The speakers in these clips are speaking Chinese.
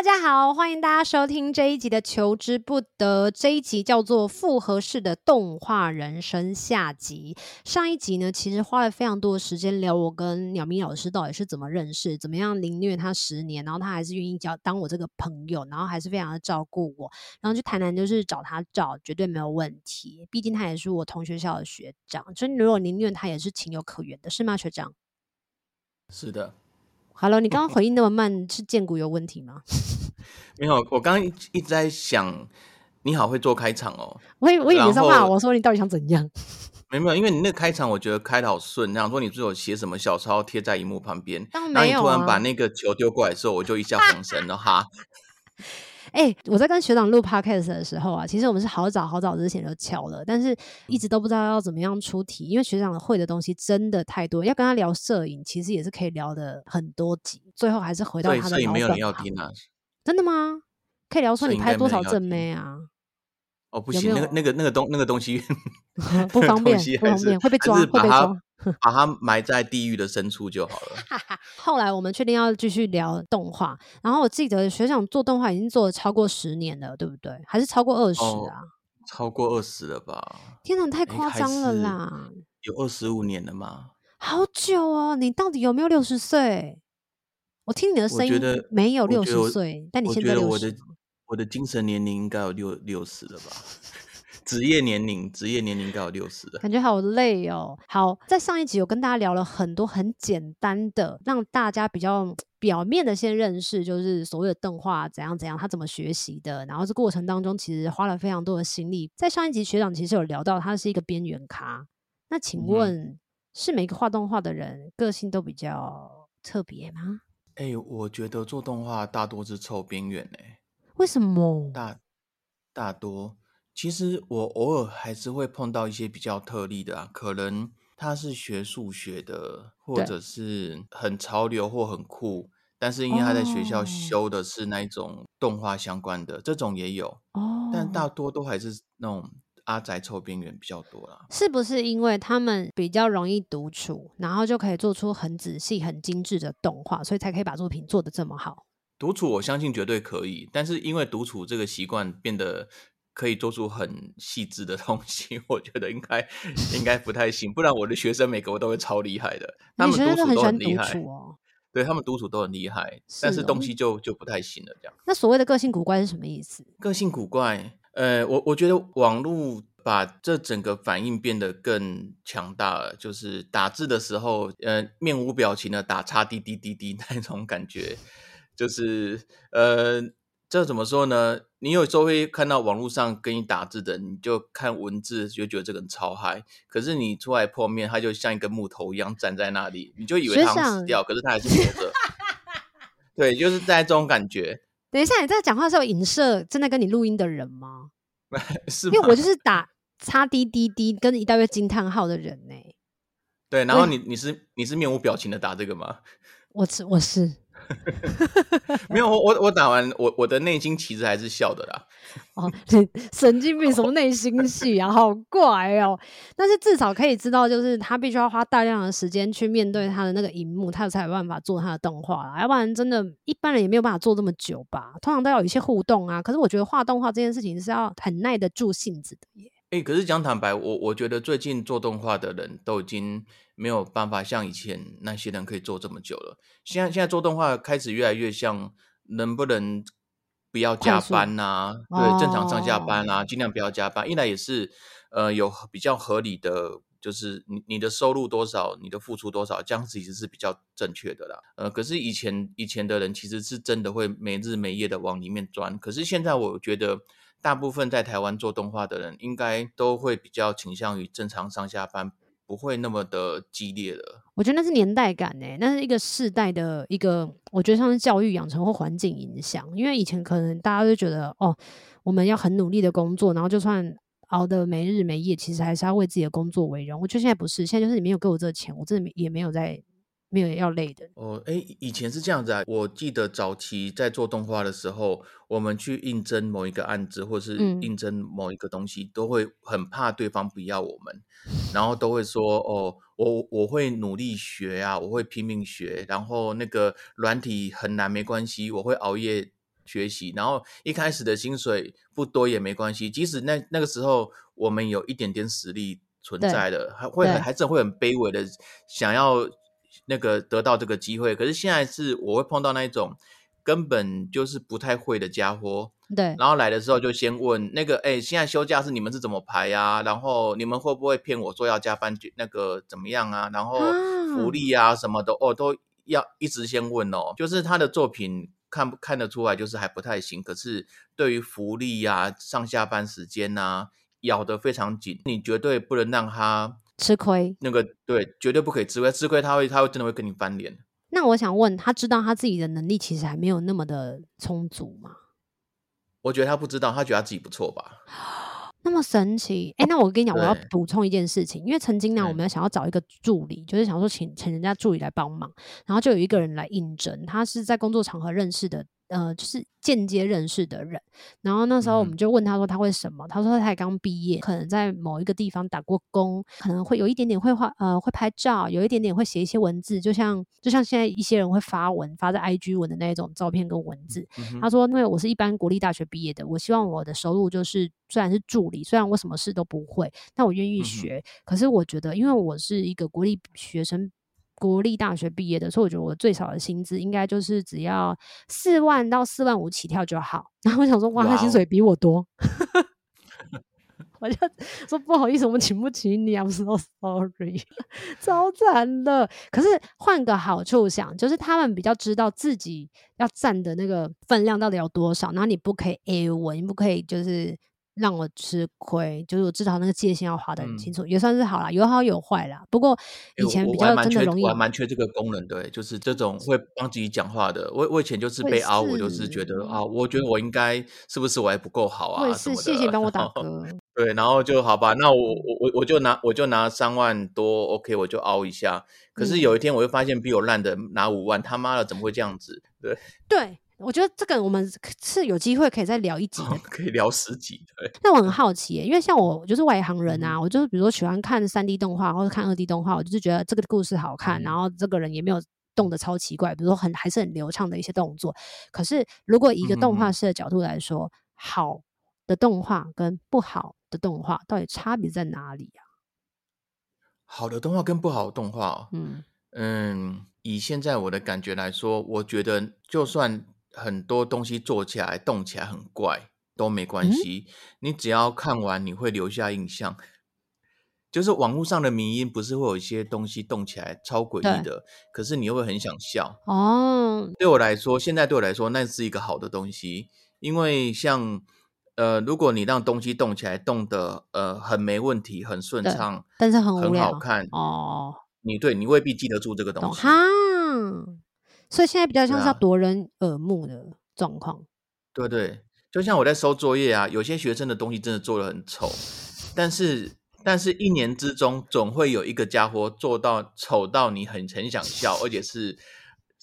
大家好，欢迎大家收听这一集的《求之不得》。这一集叫做复合式的动画人生下集。上一集呢，其实花了非常多的时间聊我跟鸟咪老师到底是怎么认识，怎么样凌虐他十年，然后他还是愿意交当我这个朋友，然后还是非常的照顾我，然后去台南就是找他找，绝对没有问题。毕竟他也是我同学校的学长，所以如果凌虐他也是情有可原的，是吗，学长？是的。Hello，你刚刚回应那么慢，是荐骨有问题吗？没有，我刚刚一直在想，你好会做开场哦。我以我以为是骂我说你到底想怎样？没有，因为你那个开场我觉得开的好顺，然后说你最后写什么小抄贴在荧幕旁边，当然啊，你突然把那个球丢过来的时候，我就一下慌神了哈。哎、欸，我在跟学长录 podcast 的时候啊，其实我们是好早好早之前就敲了，但是一直都不知道要怎么样出题，因为学长会的东西真的太多，要跟他聊摄影，其实也是可以聊的很多集，最后还是回到他的老本行。没有人要听啊？真的吗？可以聊说你拍多少正妹啊？哦，不行，有有那个那个那个东那个东西 不方便，不方便会被抓，会被抓。把它埋在地狱的深处就好了。后来我们确定要继续聊动画，然后我记得学长做动画已经做了超过十年了，对不对？还是超过二十啊？超过二十了吧？天哪，太夸张了啦！有二十五年了吗？好久哦！你到底有没有六十岁？我听你的声音没有六十岁，但你现在六十。我的精神年龄应该有六六十了吧？职业年龄，职业年龄该有六十了，感觉好累哦。好，在上一集有跟大家聊了很多很简单的，让大家比较表面的先认识，就是所谓的动画怎样怎样，他怎么学习的。然后这过程当中其实花了非常多的心力。在上一集学长其实有聊到，他是一个边缘咖。那请问，嗯、是每个画动画的人个性都比较特别吗？哎、欸，我觉得做动画大多是凑边缘哎。为什么？大大多。其实我偶尔还是会碰到一些比较特例的啊，可能他是学数学的，或者是很潮流或很酷，但是因为他在学校修的是那种动画相关的，这种也有哦。但大多都还是那种阿宅臭边缘比较多啦。是不是因为他们比较容易独处，然后就可以做出很仔细、很精致的动画，所以才可以把作品做得这么好？独处我相信绝对可以，但是因为独处这个习惯变得。可以做出很细致的 东西，我觉得应该应该不太行，不然我的学生每个我都会超厉害的。他们独处都很厉害，哦、对他们独处都很厉害，是哦、但是东西就就不太行了。这样，那所谓的个性古怪是什么意思？个性古怪，呃，我我觉得网络把这整个反应变得更强大了，就是打字的时候，呃，面无表情的打叉 滴滴滴滴那种感觉，就是呃。这怎么说呢？你有时候会看到网络上跟你打字的，你就看文字就觉得这个人超嗨。可是你出来破面，他就像一根木头一样站在那里，你就以为他死掉，可是他还是活着。对，就是在这种感觉。等一下，你在讲话的时候影射正在跟你录音的人吗？是吗？因为我就是打叉滴滴滴跟一大堆惊叹号的人呢。对，然后你你是你是面无表情的打这个吗？我是我是。没有我我我打完我我的内心其实还是笑的啦。哦，神经病什么内心戏啊，好怪哦。但是至少可以知道，就是他必须要花大量的时间去面对他的那个荧幕，他才有办法做他的动画啦。要不然真的一般人也没有办法做这么久吧。通常都要有一些互动啊。可是我觉得画动画这件事情是要很耐得住性子的耶。哎、欸，可是讲坦白，我我觉得最近做动画的人都已经没有办法像以前那些人可以做这么久了。现在现在做动画开始越来越像，能不能不要加班呐、啊？对，正常上下班啊，尽量不要加班。一来也是，呃，有比较合理的，就是你你的收入多少，你的付出多少，这样子其实是比较正确的啦。呃，可是以前以前的人其实是真的会没日没夜的往里面钻。可是现在我觉得。大部分在台湾做动画的人，应该都会比较倾向于正常上下班，不会那么的激烈了。我觉得那是年代感诶，那是一个世代的一个，我觉得像是教育养成或环境影响。因为以前可能大家都觉得，哦，我们要很努力的工作，然后就算熬得没日没夜，其实还是要为自己的工作为荣。我觉得现在不是，现在就是你没有给我这个钱，我真的也没有在没有要累的。哦，哎，以前是这样子啊。我记得早期在做动画的时候，我们去应征某一个案子，或是应征某一个东西，嗯、都会很怕对方不要我们，然后都会说：“哦，我我会努力学啊，我会拼命学，然后那个软体很难没关系，我会熬夜学习。然后一开始的薪水不多也没关系，即使那那个时候我们有一点点实力存在的，还会还是会很卑微的想要。”那个得到这个机会，可是现在是我会碰到那一种根本就是不太会的家伙，对，然后来的时候就先问那个，哎，现在休假是你们是怎么排呀？然后你们会不会骗我说要加班？那个怎么样啊？然后福利啊什么的，哦，都要一直先问哦。就是他的作品看不看得出来，就是还不太行。可是对于福利啊、上下班时间啊，咬得非常紧，你绝对不能让他。吃亏，那个对，绝对不可以吃亏。吃亏他会，他会真的会跟你翻脸。那我想问他，知道他自己的能力其实还没有那么的充足吗？我觉得他不知道，他觉得他自己不错吧。那么神奇，哎，那我跟你讲，我要补充一件事情，因为曾经呢，我们想要找一个助理，就是想说请请人家助理来帮忙，然后就有一个人来应征，他是在工作场合认识的。呃，就是间接认识的人，然后那时候我们就问他说他会什么，嗯、他说他才刚毕业，可能在某一个地方打过工，可能会有一点点会画，呃，会拍照，有一点点会写一些文字，就像就像现在一些人会发文发在 IG 文的那种照片跟文字。嗯、他说，因为我是一般国立大学毕业的，我希望我的收入就是虽然是助理，虽然我什么事都不会，但我愿意学。嗯、可是我觉得，因为我是一个国立学生。国立大学毕业的，所以我觉得我最少的薪资应该就是只要四万到四万五起跳就好。然后我想说，哇，他薪水比我多，我就说不好意思，我们请不起你，I'm so sorry，超惨的。可是换个好处想，就是他们比较知道自己要占的那个分量到底有多少，然后你不可以 A 我，你不可以就是。让我吃亏，就是我至少那个界限要划得很清楚，嗯、也算是好啦，有好有坏啦。不过以前比较真的容易，我还蛮缺这个功能的，就是这种会帮自己讲话的。我我以前就是被凹，我就是觉得啊，我觉得我应该是不是我还不够好啊？是，谢谢帮我打 歌。对，然后就好吧，那我我我我就拿我就拿三万多，OK，我就凹一下。可是有一天我又发现比我烂的拿五万，他妈的怎么会这样子？对 对。我觉得这个我们是有机会可以再聊一集的，可以聊十集。对，那我很好奇，因为像我，我就是外行人啊，嗯、我就是比如说喜欢看三 D 动画或者看二 D 动画，我就是觉得这个故事好看，嗯、然后这个人也没有动的超奇怪，比如说很还是很流畅的一些动作。可是如果以一个动画师的角度来说，嗯、好的动画跟不好的动画到底差别在哪里啊？好的动画跟不好的动画，嗯嗯，以现在我的感觉来说，我觉得就算。很多东西做起来、动起来很怪都没关系，嗯、你只要看完你会留下印象。就是网络上的迷音不是会有一些东西动起来超诡异的，可是你又会很想笑哦。对我来说，现在对我来说那是一个好的东西，因为像呃，如果你让东西动起来动的呃很没问题、很顺畅，但是很很好看哦，你对你未必记得住这个东西。所以现在比较像是要夺人耳目的状况，对对，就像我在收作业啊，有些学生的东西真的做得很丑，但是但是一年之中总会有一个家伙做到丑到你很很想笑，而且是。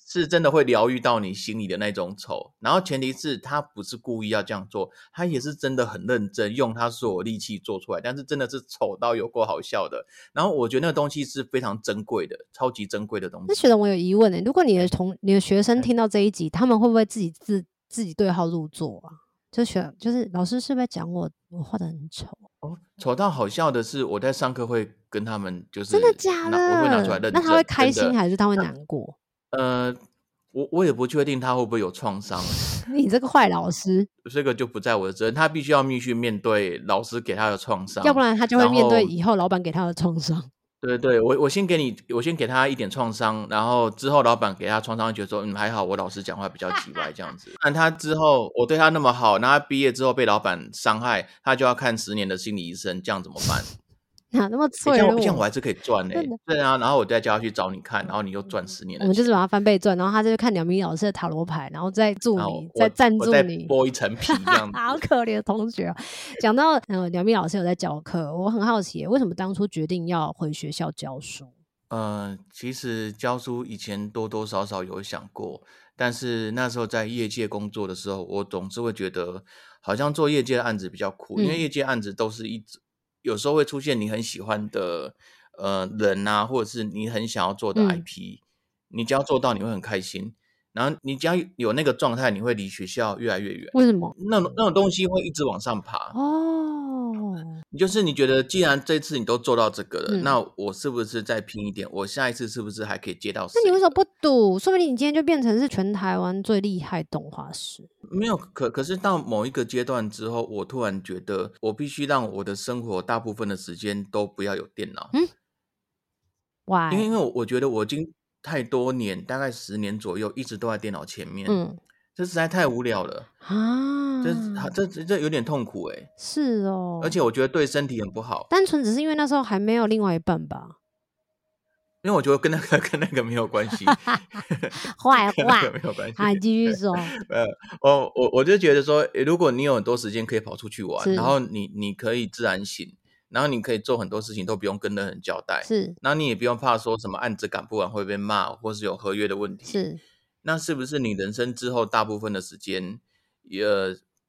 是真的会疗愈到你心里的那种丑，然后前提是他不是故意要这样做，他也是真的很认真，用他所有力气做出来，但是真的是丑到有够好笑的。然后我觉得那个东西是非常珍贵的，超级珍贵的东西。那学长，我有疑问呢，如果你的同你的学生听到这一集，他们会不会自己自自己对号入座啊？就学就是老师是不是讲我我画的很丑？哦，丑到好笑的是，我在上课会跟他们就是真的假的，我会拿出来认真，那他会开心还是他会难过？呃，我我也不确定他会不会有创伤。你这个坏老师，这个就不在我的责任，他必须要必须面对老师给他的创伤，要不然他就会面对以后老板给他的创伤。对对，我我先给你，我先给他一点创伤，然后之后老板给他创伤，觉得说嗯还好，我老师讲话比较奇怪这样子。但他之后我对他那么好，那他毕业之后被老板伤害，他就要看十年的心理医生，这样怎么办？哪那么脆弱？这样我还是可以赚呢、欸。对啊，然后我再叫他去找你看，然后你又赚十年。我们就是把它翻倍赚，然后他就看鸟咪老师的塔罗牌，然后再助你，再赞助你，剥一层皮这样 子。好可怜的同学。讲到嗯，鸟咪老师有在教课，我很好奇，为什么当初决定要回学校教书？呃，其实教书以前多多少少有想过，但是那时候在业界工作的时候，我总是会觉得好像做业界的案子比较苦，嗯、因为业界案子都是一直有时候会出现你很喜欢的呃人啊，或者是你很想要做的 IP，、嗯、你只要做到你会很开心，然后你只要有那个状态，你会离学校越来越远。为什么？那种那种东西会一直往上爬哦。就是你觉得，既然这次你都做到这个了，嗯、那我是不是再拼一点？我下一次是不是还可以接到？那你为什么不赌？说不定你今天就变成是全台湾最厉害动画师。没有，可可是到某一个阶段之后，我突然觉得，我必须让我的生活大部分的时间都不要有电脑。嗯？因为因为我我觉得我已经太多年，大概十年左右，一直都在电脑前面。嗯。这实在太无聊了啊！这这这这有点痛苦哎。是哦，而且我觉得对身体很不好。单纯只是因为那时候还没有另外一半吧？因为我觉得跟那个跟那个没有关系。坏坏没有关系。还继续说。呃，我我我就觉得说，如果你有很多时间可以跑出去玩，然后你你可以自然醒，然后你可以做很多事情都不用跟任何人交代，是。然后你也不用怕说什么案子赶不完会被骂，或是有合约的问题，是。那是不是你人生之后大部分的时间也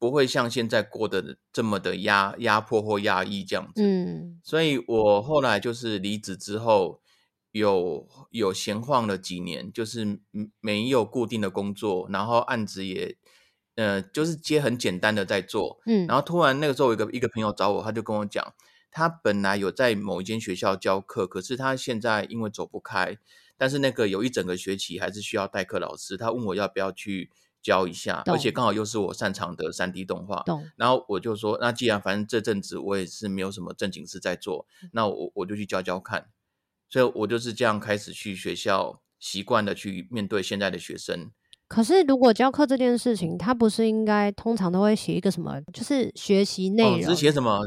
不会像现在过得这么的压压迫或压抑这样子？嗯，所以我后来就是离职之后有有闲晃了几年，就是没有固定的工作，然后案子也呃就是接很简单的在做，嗯，然后突然那个时候有一个一个朋友找我，他就跟我讲，他本来有在某一间学校教课，可是他现在因为走不开。但是那个有一整个学期还是需要代课老师，他问我要不要去教一下，而且刚好又是我擅长的三 D 动画，然后我就说，那既然反正这阵子我也是没有什么正经事在做，那我我就去教教看，所以我就是这样开始去学校，习惯的去面对现在的学生。可是如果教课这件事情，他不是应该通常都会写一个什么，就是学习内容，只、哦、写什么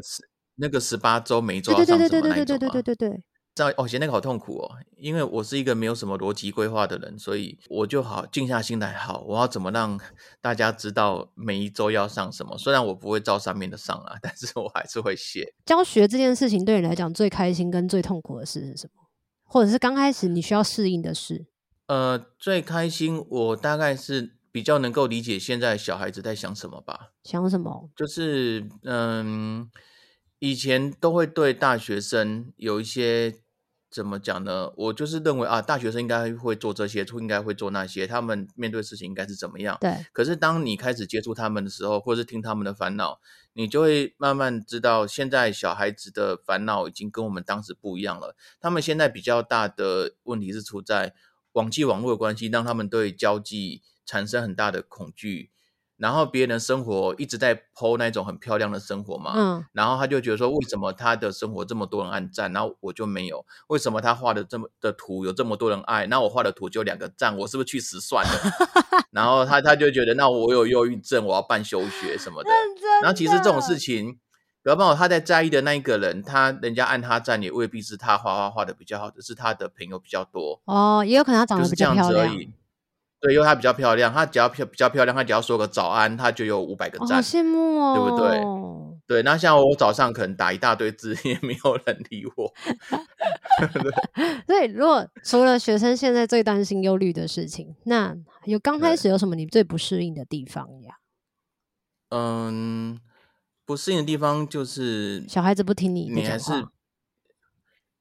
那个十八周每周对对对对对对对对对对对，在哦，写那个好痛苦哦，因为我是一个没有什么逻辑规划的人，所以我就好静下心来，好，我要怎么让 大家知道每一周要上什么？虽然我不会照上面的上啊，但是我还是会写教学这件事情。对你来讲，最开心跟最痛苦的事是什么？或者是刚开始你需要适应的事？呃，最开心，我大概是比较能够理解现在小孩子在想什么吧。想什么？就是嗯。以前都会对大学生有一些怎么讲呢？我就是认为啊，大学生应该会做这些，应该会做那些，他们面对事情应该是怎么样？对。可是当你开始接触他们的时候，或是听他们的烦恼，你就会慢慢知道，现在小孩子的烦恼已经跟我们当时不一样了。他们现在比较大的问题是出在网际网络的关系，让他们对交际产生很大的恐惧。然后别人生活一直在 po 那种很漂亮的生活嘛，嗯，然后他就觉得说，为什么他的生活这么多人按赞，然后我就没有？为什么他画的这么的图有这么多人爱，那我画的图就两个赞，我是不是去死算了？然后他他就觉得，那我有忧郁症，我要办休学什么的。然后其实这种事情，不要帮我，他在在意的那一个人，他人家按他赞也未必是他画画画的比较好的，是他的朋友比较多哦，也有可能他长得比较漂亮。就是这样子而已。对，因为她比较漂亮，她只要漂比较漂亮，她只要说个早安，她就有五百个赞，哦，好羡慕哦，对不对？对，那像我早上可能打一大堆字，也没有人理我。所以，如果除了学生现在最担心忧虑的事情，那有刚开始有什么你最不适应的地方呀？嗯，不适应的地方就是小孩子不听你，你还是，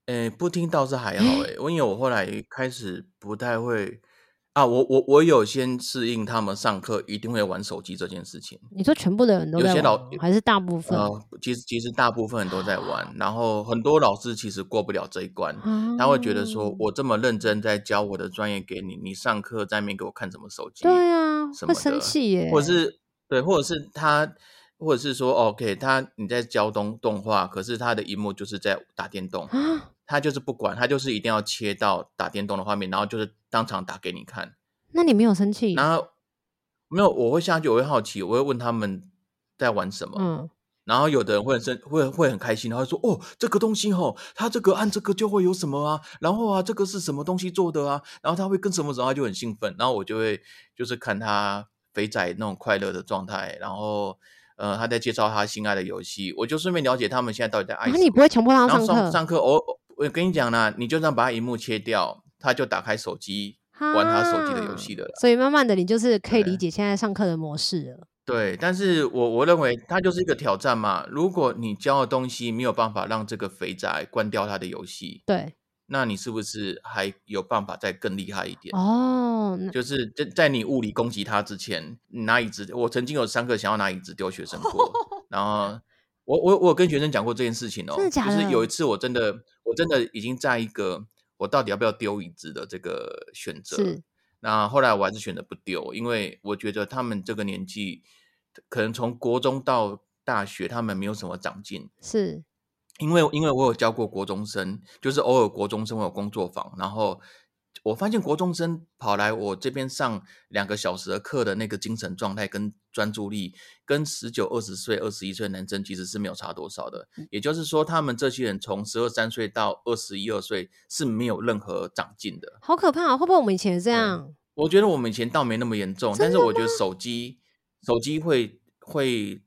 诶，不听倒是还好诶，因为我后来开始不太会。啊，我我我有先适应他们上课一定会玩手机这件事情。你说全部的人都在玩，有些老还是大部分？呃，其实其实大部分人都在玩，啊、然后很多老师其实过不了这一关，啊、他会觉得说，我这么认真在教我的专业给你，你上课在那边给我看什么手机？对啊，什么会生气耶？或者是对，或者是他，或者是说，OK，他你在教动动画，可是他的荧幕就是在打电动。啊他就是不管，他就是一定要切到打电动的画面，然后就是当场打给你看。那你没有生气？然后没有，我会下去，我会好奇，我会问他们在玩什么。嗯，然后有的人会很生，会会很开心，然后说：“哦，这个东西哦，他这个按这个就会有什么啊？然后啊，这个是什么东西做的啊？然后他会跟什么什么，他就很兴奋。然后我就会就是看他肥仔那种快乐的状态，然后。”呃，他在介绍他心爱的游戏，我就顺便了解他们现在到底在爱什么。那你不会强迫他上课？上上课，哦，我跟你讲啦，你就算把他荧幕切掉，他就打开手机玩他手机的游戏的了。所以慢慢的，你就是可以理解现在上课的模式了。对，但是我我认为它就是一个挑战嘛。如果你教的东西没有办法让这个肥宅关掉他的游戏，对，那你是不是还有办法再更厉害一点？哦，就是在在你物理攻击他之前，你拿椅子。我曾经有上课想要拿椅子丢学生过，然后我我我有跟学生讲过这件事情哦，真的假的？就是有一次我真的我真的已经在一个我到底要不要丢椅子的这个选择。是，那后来我还是选择不丢，因为我觉得他们这个年纪。可能从国中到大学，他们没有什么长进，是因为因为我有教过国中生，就是偶尔国中生我有工作坊，然后我发现国中生跑来我这边上两个小时的课的那个精神状态跟专注力，跟十九、二十岁、二十一岁男生其实是没有差多少的。也就是说，他们这些人从十二三岁到二十一二岁是没有任何长进的。好可怕啊！会不会我们以前也这样？我觉得我们以前倒没那么严重，但是我觉得手机。手机会会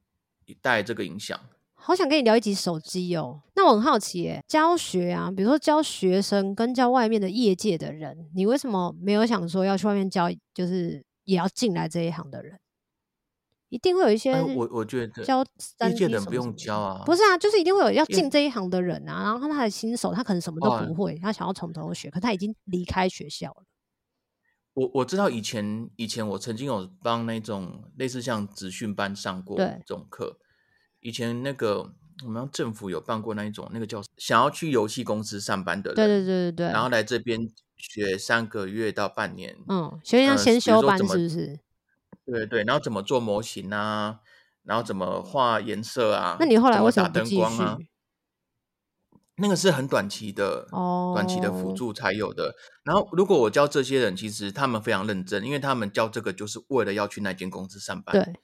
带这个影响，好想跟你聊一集手机哦。那我很好奇，欸，教学啊，比如说教学生跟教外面的业界的人，你为什么没有想说要去外面教，就是也要进来这一行的人？一定会有一些，我我觉得教业界的人不用教啊，不是啊，就是一定会有要进这一行的人啊。然后他的新手，他可能什么都不会，他想要从头学，可他已经离开学校了。我我知道以前以前我曾经有帮那种类似像职训班上过这种课，以前那个我们政府有办过那一种，那个叫想要去游戏公司上班的人，对对对对对，然后来这边学三个月到半年，嗯，学像先修班是不是？对对，然后怎么做模型啊，然后怎么画颜色啊？那你后来为什么灯光啊？那个是很短期的，oh. 短期的辅助才有的。然后，如果我教这些人，其实他们非常认真，因为他们教这个就是为了要去那间公司上班。对，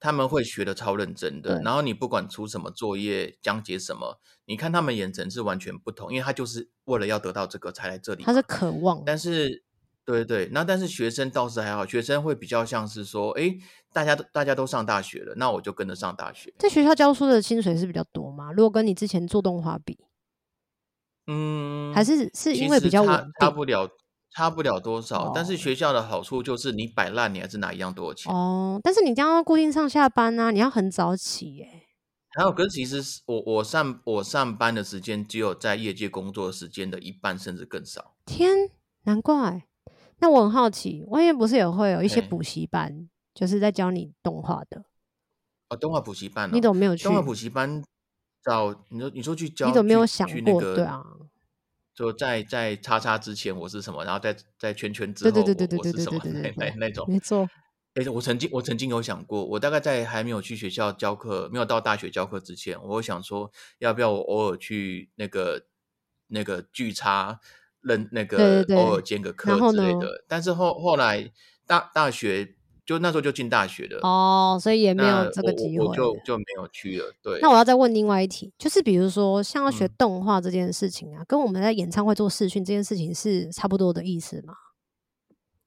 他们会学的超认真的。然后你不管出什么作业、讲解什么，你看他们眼神是完全不同，因为他就是为了要得到这个才来这里。他是渴望。但是，对对，那但是学生倒是还好，学生会比较像是说，哎，大家都大家都上大学了，那我就跟着上大学。在学校教书的薪水是比较多吗？如果跟你之前做动画比？嗯，还是是因为比较稳定，差不了，差不了多少。哦、但是学校的好处就是你摆烂，你还是拿一样多钱哦。但是你这样固定上下班啊，你要很早起耶。还有，可是其实我我上我上班的时间只有在业界工作时间的一半，甚至更少。天，难怪。那我很好奇，外面不是也会有一些补习班，就是在教你动画的？哦，动画补习班、哦，你怎么没有去？动画补习班。找你说，你说去教，你怎么没有想过？那个、对啊，说在在叉叉之前我是什么，然后在在圈圈之后我我是什么，那那那种，没错，哎，我曾经我曾经有想过，我大概在还没有去学校教课，没有到大学教课之前，我想说要不要我偶尔去那个那个聚差，任那个，偶尔兼个课之类的，但是后后来大大学。就那时候就进大学了哦，所以也没有这个机会，就就没有去了。对，那我要再问另外一题，就是比如说像要学动画这件事情啊，嗯、跟我们在演唱会做视讯这件事情是差不多的意思吗？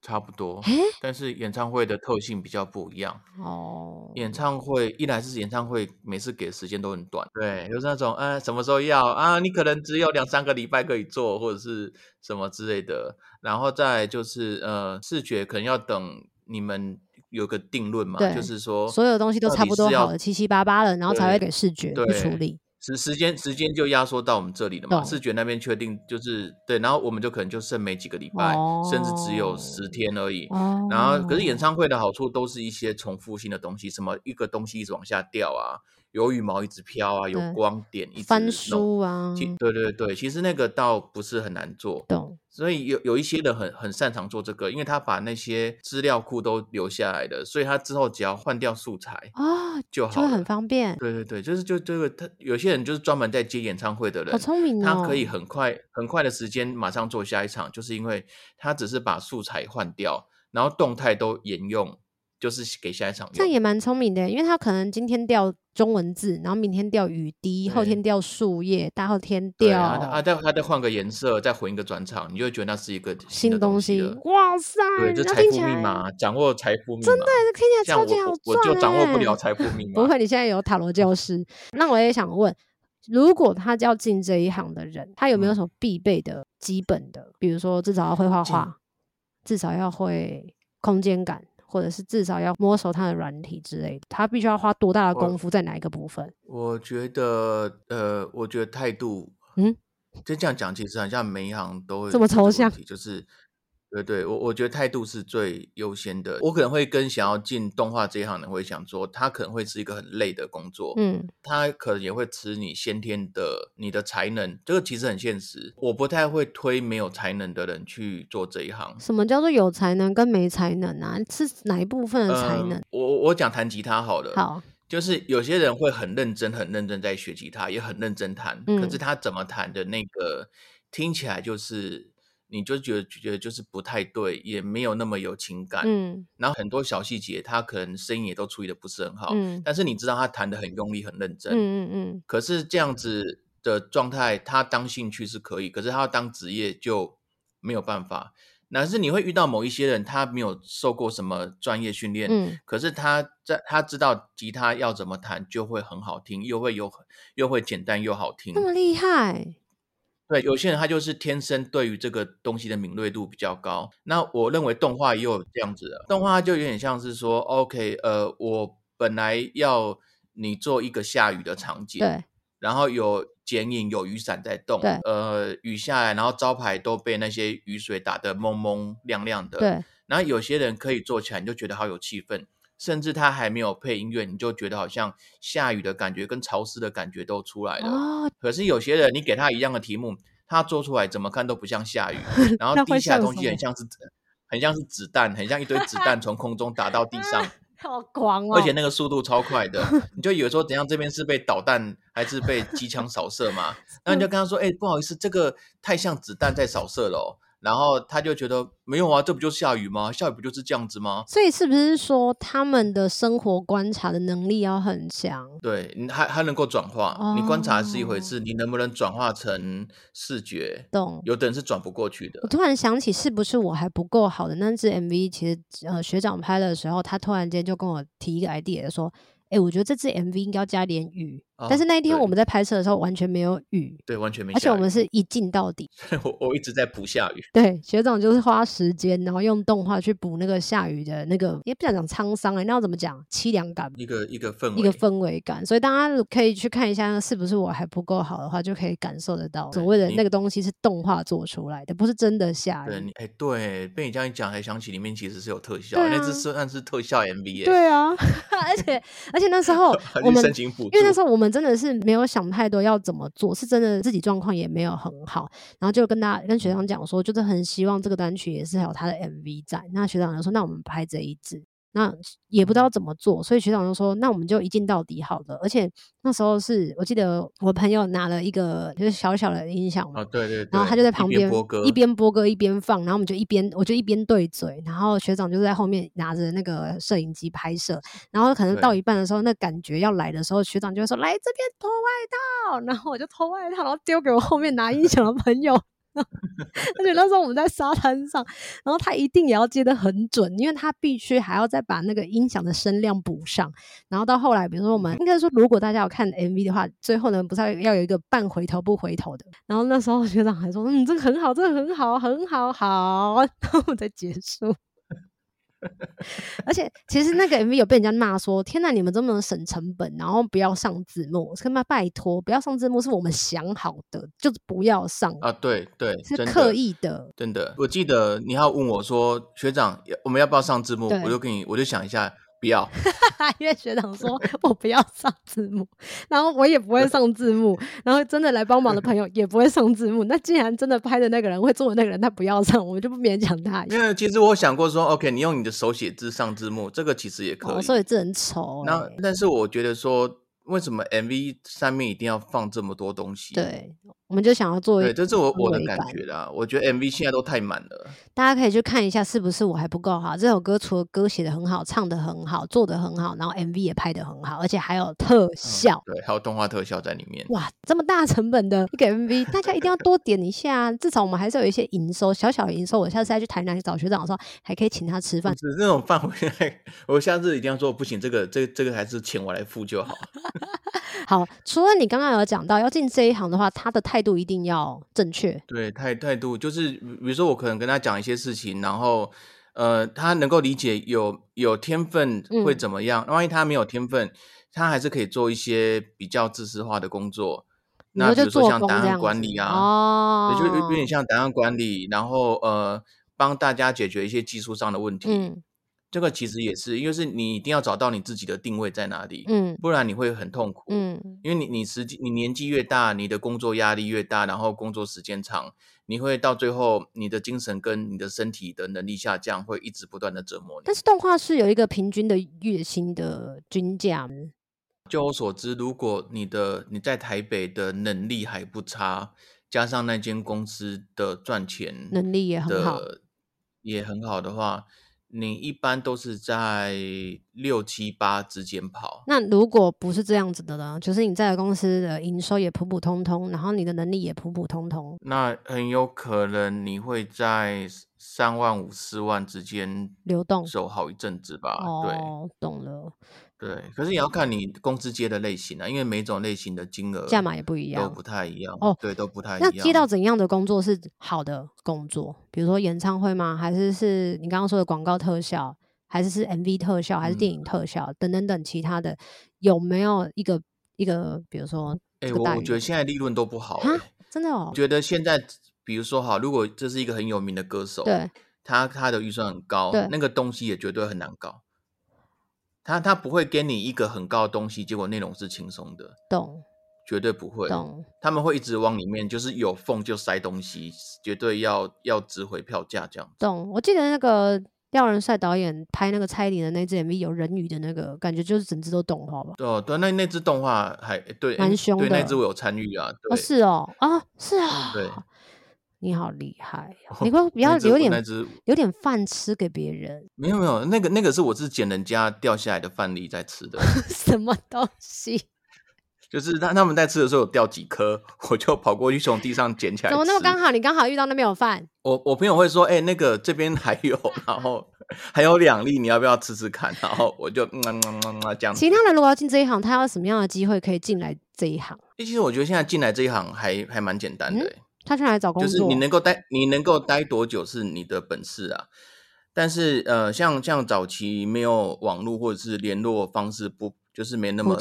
差不多，欸、但是演唱会的特性比较不一样哦。演唱会一来是演唱会，每次给的时间都很短，对，就是那种，呃，什么时候要啊？你可能只有两三个礼拜可以做，或者是什么之类的。然后再就是，呃，视觉可能要等你们。有个定论嘛，就是说所有东西都差不多好了，七七八八了，然后才会给视觉去处理。时时间时间就压缩到我们这里了嘛，视觉那边确定就是对，然后我们就可能就剩没几个礼拜，哦、甚至只有十天而已。哦、然后可是演唱会的好处都是一些重复性的东西，什么一个东西一直往下掉啊。有羽毛一直飘啊，有光点一直翻书啊，对对对，其实那个倒不是很难做，懂。所以有有一些人很很擅长做这个，因为他把那些资料库都留下来的，所以他之后只要换掉素材啊就好，就会很方便。对对对，就是就这个他有些人就是专门在接演唱会的人，好聪明哦，他可以很快很快的时间马上做下一场，就是因为他只是把素材换掉，然后动态都沿用。就是给下一场，这样也蛮聪明的，因为他可能今天调中文字，然后明天掉雨滴，后天掉树叶，大后天掉啊，啊再他再换个颜色，再混一个转场，你就会觉得那是一个新的东西。哇塞！对，就财富密码，掌握财富密码，真的，这听起来超级好赚。我就掌握不了财富密 码。不会，你现在有塔罗教师。那我也想问，如果他要进这一行的人，他有没有什么必备的基本的？嗯、比如说，至少要会画画，至少要会空间感，或者是至少要摸熟它的软体之类的。他必须要花多大的功夫在哪一个部分？我，我觉得，呃，我觉得态度，嗯，就这样讲，其实好像每一行都会这么抽象，就是。对对，我我觉得态度是最优先的。我可能会跟想要进动画这一行的人会想说，他可能会是一个很累的工作，嗯，他可能也会吃你先天的你的才能，这个其实很现实。我不太会推没有才能的人去做这一行。什么叫做有才能跟没才能啊？是哪一部分的才能？嗯、我我讲弹吉他好了，好，就是有些人会很认真很认真在学吉他，也很认真弹，嗯、可是他怎么弹的那个听起来就是。你就觉得觉得就是不太对，也没有那么有情感，嗯，然后很多小细节他可能声音也都处理的不是很好，嗯，但是你知道他弹的很用力很认真，嗯嗯嗯，可是这样子的状态，他当兴趣是可以，可是他要当职业就没有办法。但是你会遇到某一些人，他没有受过什么专业训练，嗯，可是他在他知道吉他要怎么弹就会很好听，又会有又会简单又好听，那么厉害。对，有些人他就是天生对于这个东西的敏锐度比较高。那我认为动画也有这样子的，动画就有点像是说，OK，呃，我本来要你做一个下雨的场景，对，然后有剪影，有雨伞在动，对，呃，雨下来，然后招牌都被那些雨水打得蒙蒙亮亮的，对。然后有些人可以做起来，你就觉得好有气氛。甚至它还没有配音乐，你就觉得好像下雨的感觉跟潮湿的感觉都出来了。哦、可是有些人，你给他一样的题目，他做出来怎么看都不像下雨，然后滴下的东西很像是很像是子弹，很像一堆子弹从空中打到地上，好狂哦！而且那个速度超快的，你就以为说怎样这边是被导弹还是被机枪扫射嘛？然后你就跟他说：“哎、欸，不好意思，这个太像子弹在扫射了、哦。”然后他就觉得没有啊，这不就是下雨吗？下雨不就是这样子吗？所以是不是说他们的生活观察的能力要很强？对，你还还能够转化。哦、你观察是一回事，你能不能转化成视觉？懂。有的人是转不过去的。我突然想起，是不是我还不够好的那支 MV？其实呃，学长拍的时候，他突然间就跟我提一个 idea，说。哎，我觉得这支 MV 应该要加点雨，哦、但是那一天我们在拍摄的时候完全没有雨，对，完全没而且我们是一镜到底。我我一直在补下雨。对，学长就是花时间，然后用动画去补那个下雨的那个，也不想讲沧桑哎，那要怎么讲？凄凉感，一个一个氛围，一个氛围感。所以大家可以去看一下，是不是我还不够好的话，就可以感受得到所谓的那个东西是动画做出来的，不是真的下雨。对，哎，对，被你这样一讲，才想起里面其实是有特效，啊、那支算是特效 MV。对啊，而且而且那时候。我们因为那时候我们我们真的是没有想太多要怎么做，是真的自己状况也没有很好，然后就跟大家跟学长讲说，就是很希望这个单曲也是有他的 MV 在。那学长就说，那我们拍这一支。那也不知道怎么做，所以学长就说：“那我们就一镜到底好了。”而且那时候是我记得我朋友拿了一个就是小小的音响嘛，哦，对对对，然后他就在旁边一边播歌一边放，然后我们就一边我就一边对嘴，然后学长就在后面拿着那个摄影机拍摄，然后可能到一半的时候，那感觉要来的时候，学长就会说：“来这边脱外套。”然后我就脱外套，然后丢给我后面拿音响的朋友。而且那时候我们在沙滩上，然后他一定也要接得很准，因为他必须还要再把那个音响的声量补上。然后到后来，比如说我们应该说，如果大家有看 MV 的话，最后呢不是要有一个半回头不回头的。然后那时候学长还说：“嗯，这个很好，这个很好，很好，好。” 然后我们再结束。而且其实那个 MV 有被人家骂说：“天哪，你们这么能省成本，然后不要上字幕。”他妈拜托，不要上字幕是我们想好的，就是不要上啊！对对，是刻意的，真的。我记得你还问我说：“学长，我们要不要上字幕？”我就跟你，我就想一下。不要，因为学长说 我不要上字幕，然后我也不会上字幕，然后真的来帮忙的朋友也不会上字幕。那既然真的拍的那个人会做的那个人他不要上，我们就不勉强他。因为其实我想过说，OK，你用你的手写字上字幕，这个其实也可以。手写字很丑、欸。那但是我觉得说。为什么 MV 上面一定要放这么多东西？对，我们就想要做一。对，这是我我的感觉啦。我觉得 MV 现在都太满了。大家可以去看一下，是不是我还不够好？这首歌除了歌写的很好，唱的很好，做的很好，然后 MV 也拍的很好，而且还有特效。嗯、对，还有动画特效在里面。哇，这么大成本的一个 MV，大家一定要多点一下。至少我们还是有一些营收，小小的营收。我下次再去台南找学长的时候，还可以请他吃饭。是那种饭，我现在我下次一定要说不行，这个这个、这个还是钱我来付就好。好，除了你刚刚有讲到要进这一行的话，他的态度一定要正确。对，态态度就是，比如说我可能跟他讲一些事情，然后呃，他能够理解有有天分会怎么样。万、嗯、一他没有天分，他还是可以做一些比较知识化的工作。那比如说像档案管理啊，哦，就有点像档案管理，然后呃，帮大家解决一些技术上的问题。嗯这个其实也是，因为是你一定要找到你自己的定位在哪里，嗯，不然你会很痛苦，嗯，因为你你实际你年纪越大，你的工作压力越大，然后工作时间长，你会到最后你的精神跟你的身体的能力下降，会一直不断的折磨你。但是动画是有一个平均的月薪的均价。就我所知，如果你的你在台北的能力还不差，加上那间公司的赚钱能力也很好，也很好的话。你一般都是在六七八之间跑。那如果不是这样子的呢？就是你在公司的营收也普普通通，然后你的能力也普普通通，那很有可能你会在三万五四万之间流动，走好一阵子吧。对，哦，懂了。对，可是也要看你公司接的类型啊，因为每种类型的金额价码也不一样，都不太一样哦。对，都不太一样。那接到怎样的工作是好的工作？比如说演唱会吗？还是是你刚刚说的广告特效？还是是 MV 特效？还是电影特效？嗯、等等等其他的，有没有一个一个？比如说，哎、欸，我我觉得现在利润都不好、欸，真的哦。我觉得现在，比如说哈，如果这是一个很有名的歌手，对，他他的预算很高，对，那个东西也绝对很难搞。他他不会给你一个很高的东西，结果内容是轻松的，懂？绝对不会，懂？他们会一直往里面，就是有缝就塞东西，绝对要要值回票价这样。懂？我记得那个廖仁帅导演拍那个蔡依林的那支 MV 有人鱼的那个感觉，就是整支都动画吧？对对，那那支动画还对蛮凶的，对那支我有参与啊。哦，是哦，啊，是啊，对。你好厉害，你 会比较有点有点饭吃给别人？没有没有，那个那个是我是捡人家掉下来的饭粒在吃的。什么东西？就是他他们在吃的时候有掉几颗，我就跑过去从地上捡起来。怎么那么刚好？你刚好遇到那边有饭？我我朋友会说，哎、欸，那个这边还有，然后还有两粒，你要不要吃吃看？然后我就嗯嗯嗯嗯这样。其他人如果要进这一行，他要什么样的机会可以进来这一行？其实我觉得现在进来这一行还还蛮简单的、欸。嗯他去哪里找工作？就是你能够待，你能够待多久是你的本事啊。但是呃，像像早期没有网络或者是联络方式不，就是没那么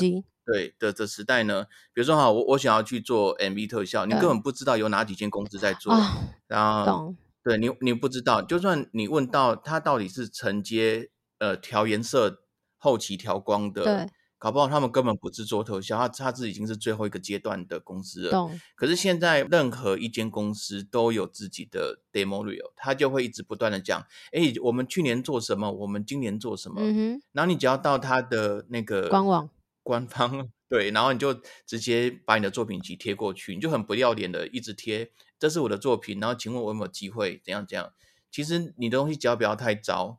对的的时代呢。比如说哈，我我想要去做 MV 特效，你根本不知道有哪几间公司在做，啊、然后对你你不知道，就算你问到他到底是承接呃调颜色、后期调光的。对搞不好他们根本不是做特效，他他是已经是最后一个阶段的公司了。懂。可是现在任何一间公司都有自己的 demo reel，他就会一直不断的讲，哎、欸，我们去年做什么，我们今年做什么。嗯哼。然后你只要到他的那个官网官方，对，然后你就直接把你的作品集贴过去，你就很不要脸的一直贴，这是我的作品，然后请问我有没有机会？怎样怎样？其实你的东西只要不要太糟。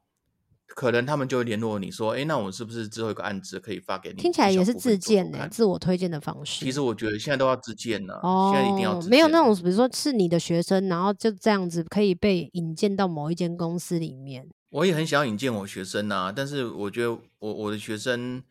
可能他们就会联络你说，哎，那我们是不是之后有个案子可以发给你？听起来也是自荐呢，自我推荐的方式。其实我觉得现在都要自荐了，哦，现在一定要自。没有那种，比如说是你的学生，然后就这样子可以被引荐到某一间公司里面。我也很想引荐我学生啊，但是我觉得我我的学生，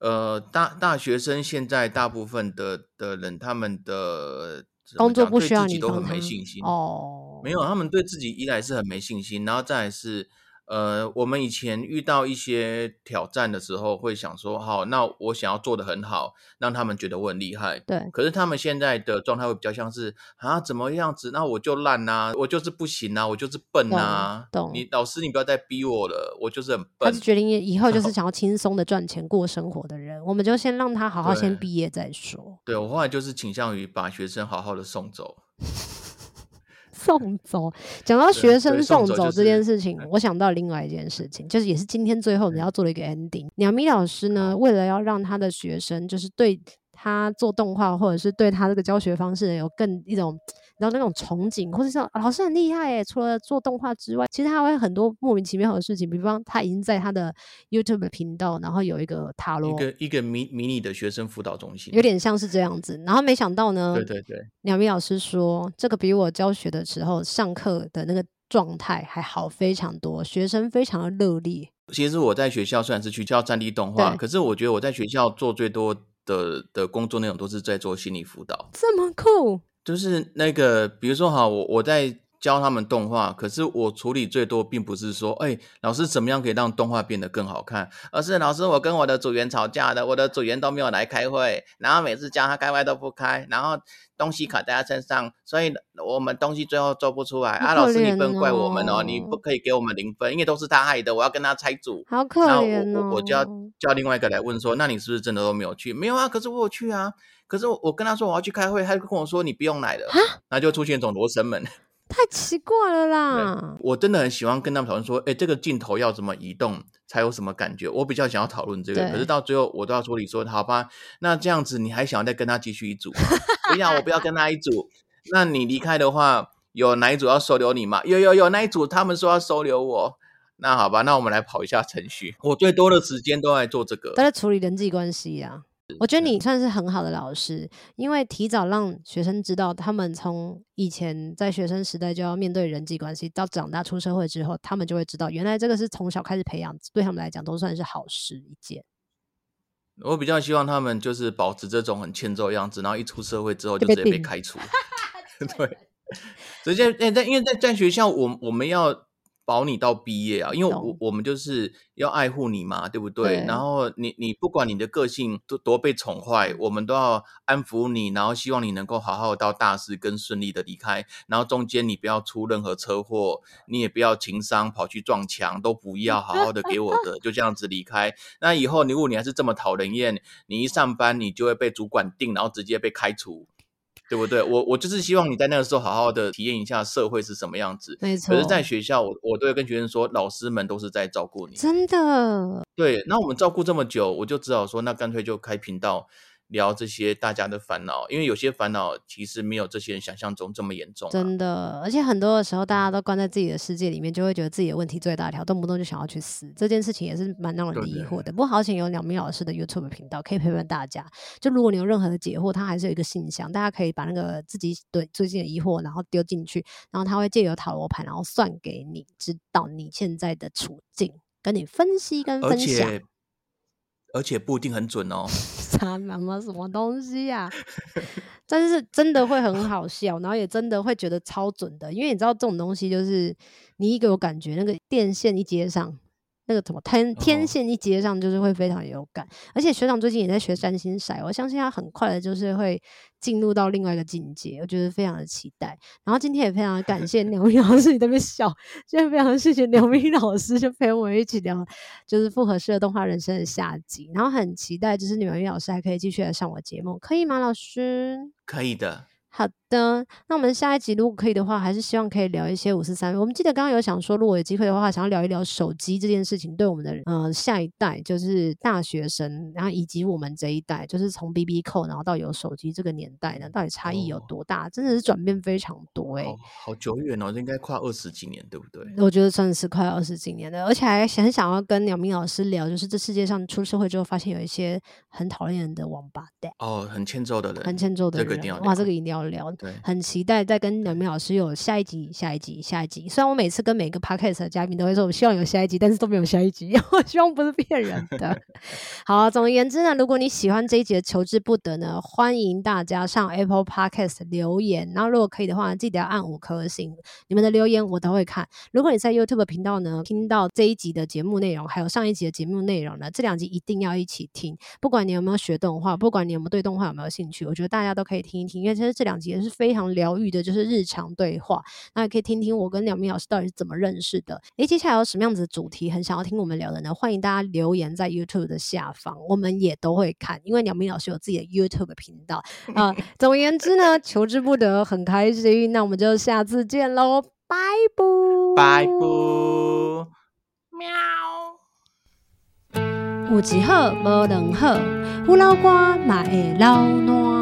呃，大大学生现在大部分的的人，他们的工作不需要你，都很没信心哦。没有，他们对自己一来是很没信心，然后再来是。呃，我们以前遇到一些挑战的时候，会想说，好，那我想要做的很好，让他们觉得我很厉害。对。可是他们现在的状态会比较像是啊，怎么样子？那我就烂啊，我就是不行啊，我就是笨啊。懂。你老师，你不要再逼我了，我就是很笨。他是决定以后就是 想要轻松的赚钱过生活的人，我们就先让他好好先毕业再说。对，我后来就是倾向于把学生好好的送走。送走，讲到学生送走这件事情，我想到另外一件事情，就是也是今天最后你要做的一个 ending。鸟咪老师呢，为了要让他的学生，就是对他做动画，或者是对他这个教学方式有更一种。然后那种憧憬，或者说老师很厉害耶，除了做动画之外，其实他还会很多莫名其妙的事情。比方，他已经在他的 YouTube 频道，然后有一个塔罗，一个一个迷迷你的学生辅导中心，有点像是这样子。然后没想到呢，对对对，鸟咪老师说，这个比我教学的时候上课的那个状态还好非常多，学生非常的热烈。其实我在学校虽然是去教战地动画，可是我觉得我在学校做最多的的工作内容都是在做心理辅导，这么酷。就是那个，比如说哈，我我在。教他们动画，可是我处理最多，并不是说，哎，老师怎么样可以让动画变得更好看，而是老师，我跟我的组员吵架的，我的组员都没有来开会，然后每次叫他开会都不开，然后东西卡在他身上，所以我们东西最后做不出来。哦、啊，老师，你不能怪我们哦，你不可以给我们零分，因为都是他害的，我要跟他拆组。好可怜我我我就要叫另外一个来问说，那你是不是真的都没有去？没有啊，可是我有去啊，可是我我跟他说我要去开会，他就跟我说你不用来了，那就出现一种罗生门。太奇怪了啦！我真的很喜欢跟他们讨论说，哎、欸，这个镜头要怎么移动才有什么感觉？我比较想要讨论这个，可是到最后我都要说，你说好吧，那这样子你还想要再跟他继续一组吗？不要，我不要跟他一组。那你离开的话，有哪一组要收留你吗？有有有，那一组他们说要收留我。那好吧，那我们来跑一下程序。我最多的时间都在做这个，都在处理人际关系呀。我觉得你算是很好的老师，因为提早让学生知道，他们从以前在学生时代就要面对人际关系，到长大出社会之后，他们就会知道，原来这个是从小开始培养，对他们来讲都算是好事一件。我比较希望他们就是保持这种很欠揍的样子，然后一出社会之后就直接被开除。对，直接诶，在因为在在学校，我我们要。保你到毕业啊，因为我我们就是要爱护你嘛，对不对？对，然后你你不管你的个性多多被宠坏，我们都要安抚你，然后希望你能够好好到大四更顺利的离开，然后中间你不要出任何车祸，你也不要情伤跑去撞墙，都不要好好的给我的，就这样子离开。那以后如果你还是这么讨人厌，你一上班你就会被主管定，然后直接被开除。对不对？我我就是希望你在那个时候好好的体验一下社会是什么样子。没错。可是，在学校，我我都会跟学生说，老师们都是在照顾你。真的。对，那我们照顾这么久，我就只好说，那干脆就开频道。聊这些大家的烦恼，因为有些烦恼其实没有这些人想象中这么严重。真的，而且很多的时候大家都关在自己的世界里面，就会觉得自己的问题最大条，动不动就想要去死。这件事情也是蛮让人疑惑的。不过好险有两名老师的 YouTube 频道可以陪伴大家。就如果你有任何的解惑，他还是有一个信箱，大家可以把那个自己对最近的疑惑，然后丢进去，然后他会借由塔罗牌，然后算给你，知道你现在的处境，跟你分析跟分享。而且，而且不一定很准哦。他妈妈什么东西呀、啊？但是真的会很好笑，然后也真的会觉得超准的，因为你知道这种东西就是你一个有感觉，那个电线一接上。那个什么天天线一接上，就是会非常有感。Oh. 而且学长最近也在学占星骰，我相信他很快的就是会进入到另外一个境界，我觉得非常的期待。然后今天也非常的感谢 牛咪老师，你在那边笑，现在非常谢谢牛咪老师，就陪我们一起聊，就是复合式的动画人生的下集。然后很期待，就是鸟咪老师还可以继续来上我节目，可以吗？老师？可以的。好的，那我们下一集如果可以的话，还是希望可以聊一些五四三。我们记得刚刚有想说，如果有机会的话，想要聊一聊手机这件事情对我们的呃下一代，就是大学生，然后以及我们这一代，就是从 BB Call 然后到有手机这个年代呢，到底差异有多大？哦、真的是转变非常多哎、欸，好久远哦，应该快二十几年，对不对？我觉得算是快二十几年的，而且还很想要跟鸟明老师聊，就是这世界上出社会之后，发现有一些很讨厌人的王八蛋哦，很欠揍的人，很欠揍的人，这个一定要哇，这个一定要。聊很期待再跟鸟咪老师有下一集、下一集、下一集。虽然我每次跟每个 podcast 的嘉宾都会说，我希望有下一集，但是都没有下一集。我希望不是骗人的。好，总而言之呢，如果你喜欢这一集的求之不得呢，欢迎大家上 Apple Podcast 留言。然后如果可以的话，记得要按五颗星。你们的留言我都会看。如果你在 YouTube 频道呢，听到这一集的节目内容，还有上一集的节目内容呢，这两集一定要一起听。不管你有没有学动画，不管你有没有对动画有没有兴趣，我觉得大家都可以听一听，因为其实这两集也是非常疗愈的，就是日常对话。那也可以听听我跟鸟明老师到底是怎么认识的。诶，接下来有什么样子的主题很想要听我们聊的呢？欢迎大家留言在 YouTube 的下方，我们也都会看，因为鸟明老师有自己的 YouTube 频道啊、呃。总而言之呢，求之不得，很开心。那我们就下次见喽，拜拜，拜拜，喵。有一好无两好，胡老瓜嘛会老烂。